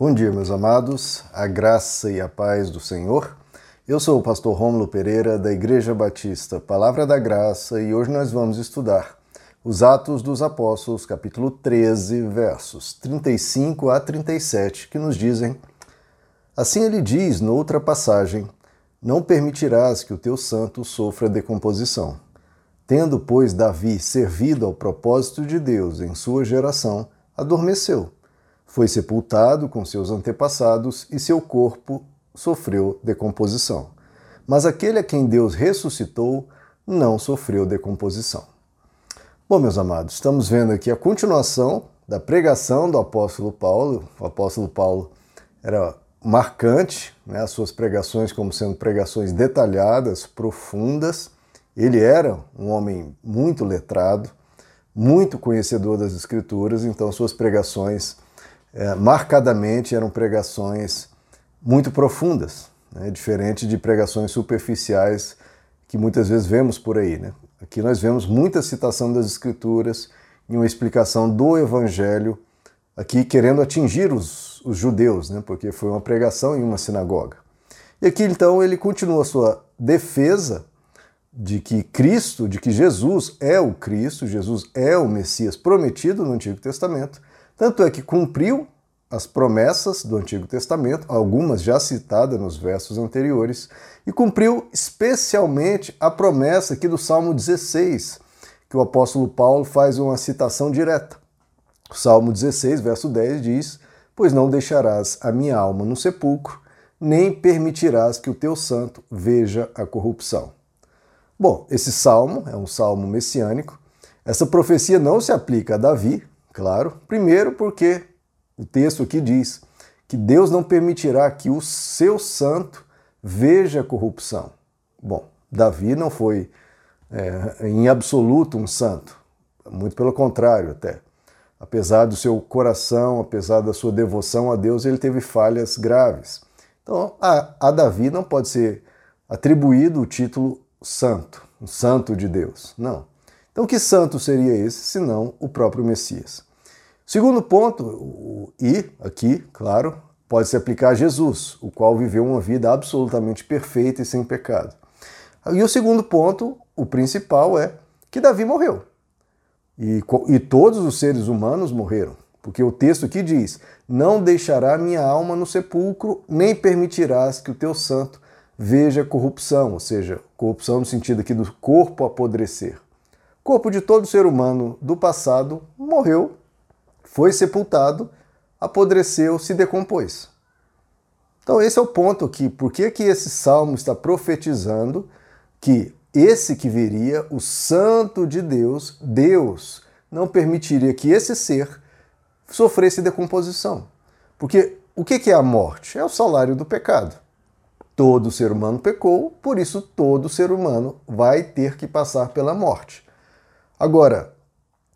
Bom dia, meus amados, a graça e a paz do Senhor. Eu sou o pastor Rômulo Pereira, da Igreja Batista Palavra da Graça, e hoje nós vamos estudar os Atos dos Apóstolos, capítulo 13, versos 35 a 37, que nos dizem: Assim ele diz noutra passagem: Não permitirás que o teu santo sofra decomposição. Tendo, pois, Davi servido ao propósito de Deus em sua geração, adormeceu. Foi sepultado com seus antepassados e seu corpo sofreu decomposição. Mas aquele a quem Deus ressuscitou não sofreu decomposição. Bom, meus amados, estamos vendo aqui a continuação da pregação do apóstolo Paulo. O apóstolo Paulo era marcante, né, as suas pregações como sendo pregações detalhadas, profundas. Ele era um homem muito letrado, muito conhecedor das Escrituras, então suas pregações é, marcadamente eram pregações muito profundas, né? diferente de pregações superficiais que muitas vezes vemos por aí. Né? Aqui nós vemos muita citação das Escrituras e uma explicação do Evangelho, aqui querendo atingir os, os judeus, né? porque foi uma pregação em uma sinagoga. E aqui então ele continua a sua defesa de que Cristo, de que Jesus é o Cristo, Jesus é o Messias prometido no Antigo Testamento, tanto é que cumpriu as promessas do Antigo Testamento, algumas já citadas nos versos anteriores, e cumpriu especialmente a promessa aqui do Salmo 16, que o apóstolo Paulo faz uma citação direta. O Salmo 16, verso 10 diz: Pois não deixarás a minha alma no sepulcro, nem permitirás que o teu santo veja a corrupção. Bom, esse salmo é um salmo messiânico. Essa profecia não se aplica a Davi, claro, primeiro porque o texto aqui diz que Deus não permitirá que o seu santo veja corrupção. Bom, Davi não foi é, em absoluto um santo, muito pelo contrário até. Apesar do seu coração, apesar da sua devoção a Deus, ele teve falhas graves. Então, a, a Davi não pode ser atribuído o título santo, um santo de Deus. Não. Então, que santo seria esse, senão o próprio Messias? Segundo ponto, o I aqui, claro, pode se aplicar a Jesus, o qual viveu uma vida absolutamente perfeita e sem pecado. E o segundo ponto, o principal, é que Davi morreu. E, e todos os seres humanos morreram. Porque o texto aqui diz: Não deixará minha alma no sepulcro, nem permitirás que o teu santo veja corrupção, ou seja, corrupção no sentido aqui do corpo apodrecer. O corpo de todo ser humano do passado morreu foi sepultado, apodreceu, se decompôs. Então esse é o ponto aqui. Por que, que esse salmo está profetizando que esse que viria, o santo de Deus, Deus, não permitiria que esse ser sofresse decomposição? Porque o que é a morte? É o salário do pecado. Todo ser humano pecou, por isso todo ser humano vai ter que passar pela morte. Agora,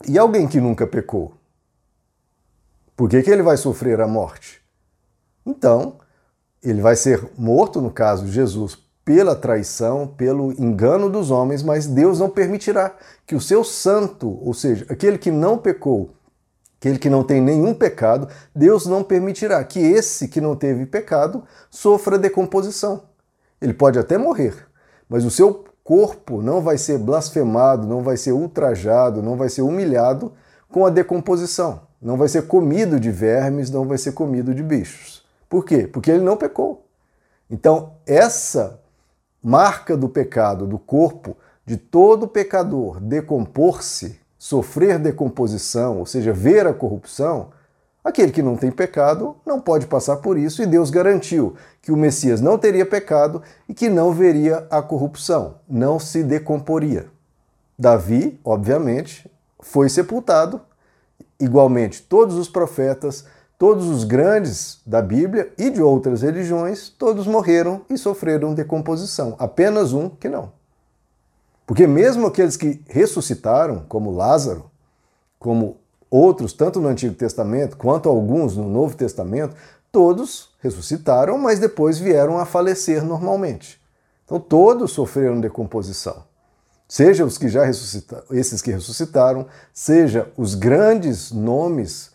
e alguém que nunca pecou? Por que, que ele vai sofrer a morte? Então, ele vai ser morto, no caso de Jesus, pela traição, pelo engano dos homens, mas Deus não permitirá que o seu santo, ou seja, aquele que não pecou, aquele que não tem nenhum pecado, Deus não permitirá que esse que não teve pecado sofra decomposição. Ele pode até morrer, mas o seu corpo não vai ser blasfemado, não vai ser ultrajado, não vai ser humilhado com a decomposição não vai ser comido de vermes, não vai ser comido de bichos. Por quê? Porque ele não pecou. Então, essa marca do pecado, do corpo de todo pecador decompor-se, sofrer decomposição, ou seja, ver a corrupção, aquele que não tem pecado não pode passar por isso e Deus garantiu que o Messias não teria pecado e que não veria a corrupção, não se decomporia. Davi, obviamente, foi sepultado Igualmente, todos os profetas, todos os grandes da Bíblia e de outras religiões, todos morreram e sofreram decomposição. Apenas um que não. Porque mesmo aqueles que ressuscitaram, como Lázaro, como outros, tanto no Antigo Testamento quanto alguns no Novo Testamento, todos ressuscitaram, mas depois vieram a falecer normalmente. Então todos sofreram decomposição seja os que já ressuscitaram, esses que ressuscitaram, seja os grandes nomes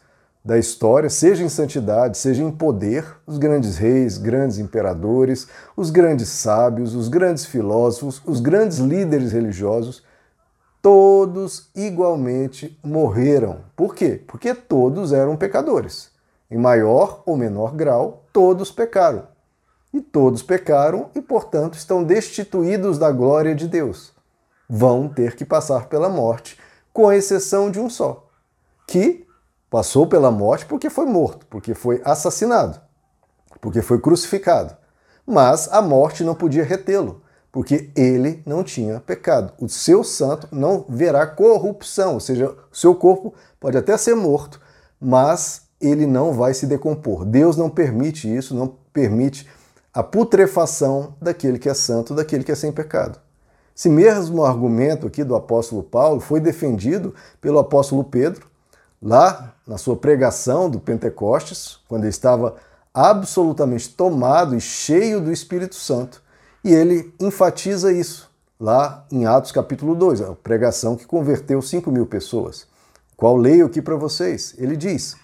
da história, seja em santidade, seja em poder, os grandes reis, grandes imperadores, os grandes sábios, os grandes filósofos, os grandes líderes religiosos, todos igualmente morreram. Por quê? Porque todos eram pecadores. Em maior ou menor grau, todos pecaram. E todos pecaram e, portanto, estão destituídos da glória de Deus. Vão ter que passar pela morte, com exceção de um só, que Passou pela morte porque foi morto, porque foi assassinado, porque foi crucificado. Mas a morte não podia retê-lo, porque ele não tinha pecado. O seu santo não verá corrupção, ou seja, o seu corpo pode até ser morto, mas ele não vai se decompor. Deus não permite isso, não permite a putrefação daquele que é santo, daquele que é sem pecado. Esse mesmo argumento aqui do apóstolo Paulo foi defendido pelo apóstolo Pedro, lá na sua pregação do Pentecostes, quando ele estava absolutamente tomado e cheio do Espírito Santo, e ele enfatiza isso lá em Atos capítulo 2, a pregação que converteu 5 mil pessoas, qual leio aqui para vocês. Ele diz,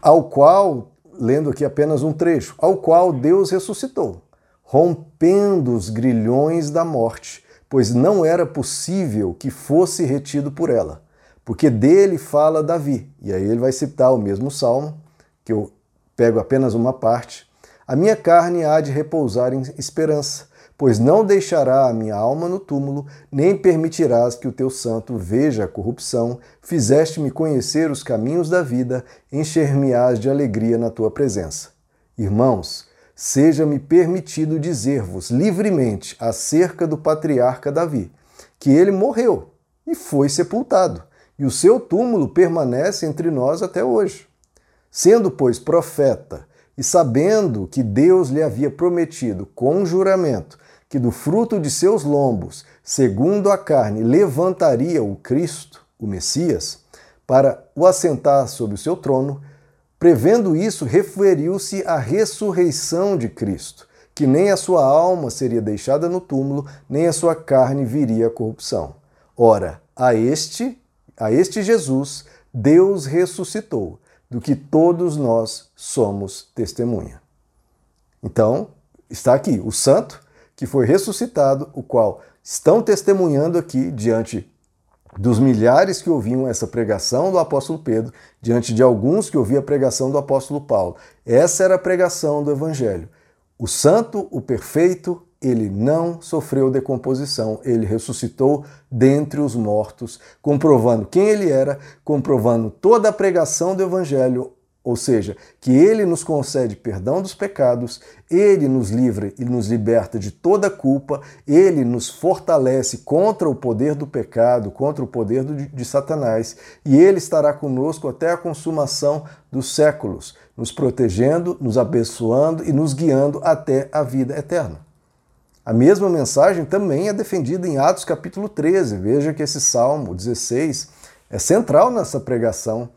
ao qual, lendo aqui apenas um trecho, ao qual Deus ressuscitou, rompendo os grilhões da morte, pois não era possível que fosse retido por ela porque dele fala Davi. E aí ele vai citar o mesmo salmo, que eu pego apenas uma parte. A minha carne há de repousar em esperança, pois não deixará a minha alma no túmulo, nem permitirás que o teu santo veja a corrupção. Fizeste-me conhecer os caminhos da vida, encher-me-ás de alegria na tua presença. Irmãos, seja-me permitido dizer-vos livremente acerca do patriarca Davi, que ele morreu e foi sepultado e o seu túmulo permanece entre nós até hoje. Sendo, pois, profeta, e sabendo que Deus lhe havia prometido com juramento que do fruto de seus lombos, segundo a carne, levantaria o Cristo, o Messias, para o assentar sobre o seu trono, prevendo isso, referiu-se à ressurreição de Cristo, que nem a sua alma seria deixada no túmulo, nem a sua carne viria à corrupção. Ora, a este a este Jesus, Deus ressuscitou, do que todos nós somos testemunha. Então, está aqui o santo que foi ressuscitado, o qual estão testemunhando aqui diante dos milhares que ouviam essa pregação do apóstolo Pedro, diante de alguns que ouviam a pregação do apóstolo Paulo. Essa era a pregação do evangelho. O santo, o perfeito, ele não sofreu decomposição, ele ressuscitou dentre os mortos, comprovando quem ele era, comprovando toda a pregação do Evangelho, ou seja, que ele nos concede perdão dos pecados, ele nos livra e nos liberta de toda culpa, ele nos fortalece contra o poder do pecado, contra o poder de Satanás, e ele estará conosco até a consumação dos séculos, nos protegendo, nos abençoando e nos guiando até a vida eterna. A mesma mensagem também é defendida em Atos capítulo 13. Veja que esse Salmo 16 é central nessa pregação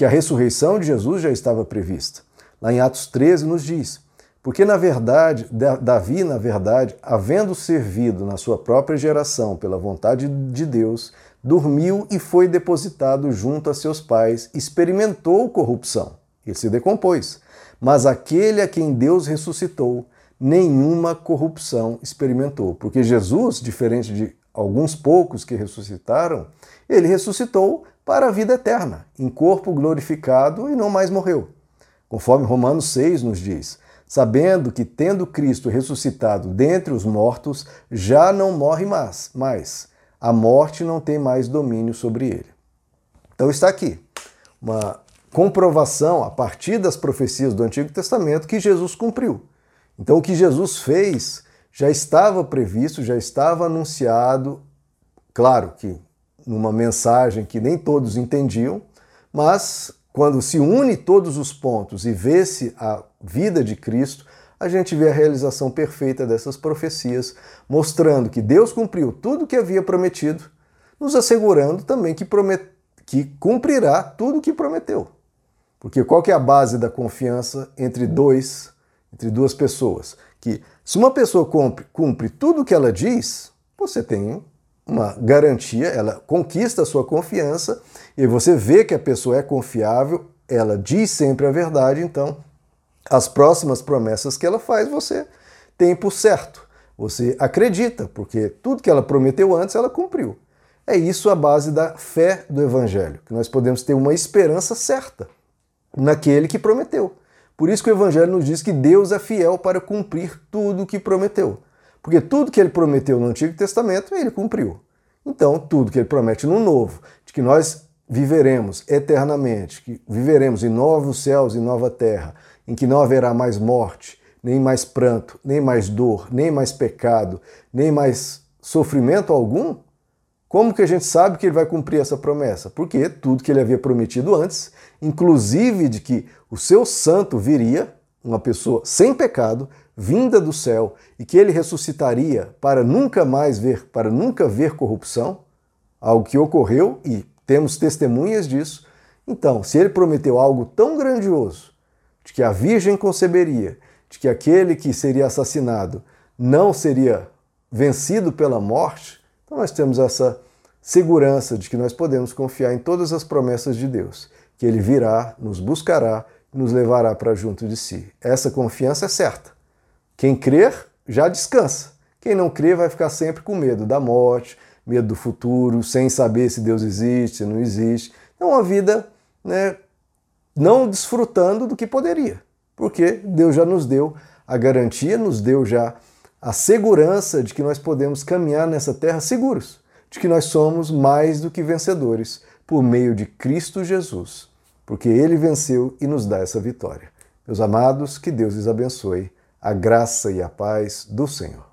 que a ressurreição de Jesus já estava prevista. Lá em Atos 13 nos diz: Porque na verdade, Davi, na verdade, havendo servido na sua própria geração pela vontade de Deus, dormiu e foi depositado junto a seus pais, experimentou corrupção. Ele se decompôs. Mas aquele a quem Deus ressuscitou, nenhuma corrupção experimentou. Porque Jesus, diferente de alguns poucos que ressuscitaram, ele ressuscitou para a vida eterna, em corpo glorificado e não mais morreu. Conforme Romanos 6 nos diz, sabendo que, tendo Cristo ressuscitado dentre os mortos, já não morre mais, mais. A morte não tem mais domínio sobre ele. Então está aqui uma comprovação a partir das profecias do Antigo Testamento que Jesus cumpriu. Então, o que Jesus fez já estava previsto, já estava anunciado, claro que numa mensagem que nem todos entendiam, mas quando se une todos os pontos e vê-se a vida de Cristo, a gente vê a realização perfeita dessas profecias, mostrando que Deus cumpriu tudo o que havia prometido, nos assegurando também que, promet... que cumprirá tudo o que prometeu. Porque qual que é a base da confiança entre dois entre duas pessoas, que se uma pessoa cumpre, cumpre tudo o que ela diz, você tem uma garantia, ela conquista a sua confiança e você vê que a pessoa é confiável, ela diz sempre a verdade, então as próximas promessas que ela faz você tem por certo. Você acredita, porque tudo que ela prometeu antes ela cumpriu. É isso a base da fé do Evangelho, que nós podemos ter uma esperança certa naquele que prometeu. Por isso que o Evangelho nos diz que Deus é fiel para cumprir tudo o que prometeu. Porque tudo que ele prometeu no Antigo Testamento, ele cumpriu. Então, tudo que ele promete no Novo, de que nós viveremos eternamente, que viveremos em novos céus e nova terra, em que não haverá mais morte, nem mais pranto, nem mais dor, nem mais pecado, nem mais sofrimento algum, como que a gente sabe que ele vai cumprir essa promessa? Porque tudo que ele havia prometido antes, inclusive de que o seu santo viria, uma pessoa sem pecado, vinda do céu, e que ele ressuscitaria para nunca mais ver, para nunca ver corrupção, algo que ocorreu e temos testemunhas disso. Então, se ele prometeu algo tão grandioso, de que a virgem conceberia, de que aquele que seria assassinado não seria vencido pela morte, então nós temos essa segurança de que nós podemos confiar em todas as promessas de Deus, que Ele virá, nos buscará nos levará para junto de si. Essa confiança é certa. Quem crer já descansa. Quem não crê vai ficar sempre com medo da morte, medo do futuro, sem saber se Deus existe, se não existe. Então, uma vida né, não desfrutando do que poderia, porque Deus já nos deu a garantia, nos deu já a segurança de que nós podemos caminhar nessa terra seguros, de que nós somos mais do que vencedores por meio de Cristo Jesus, porque Ele venceu e nos dá essa vitória. Meus amados, que Deus lhes abençoe, a graça e a paz do Senhor.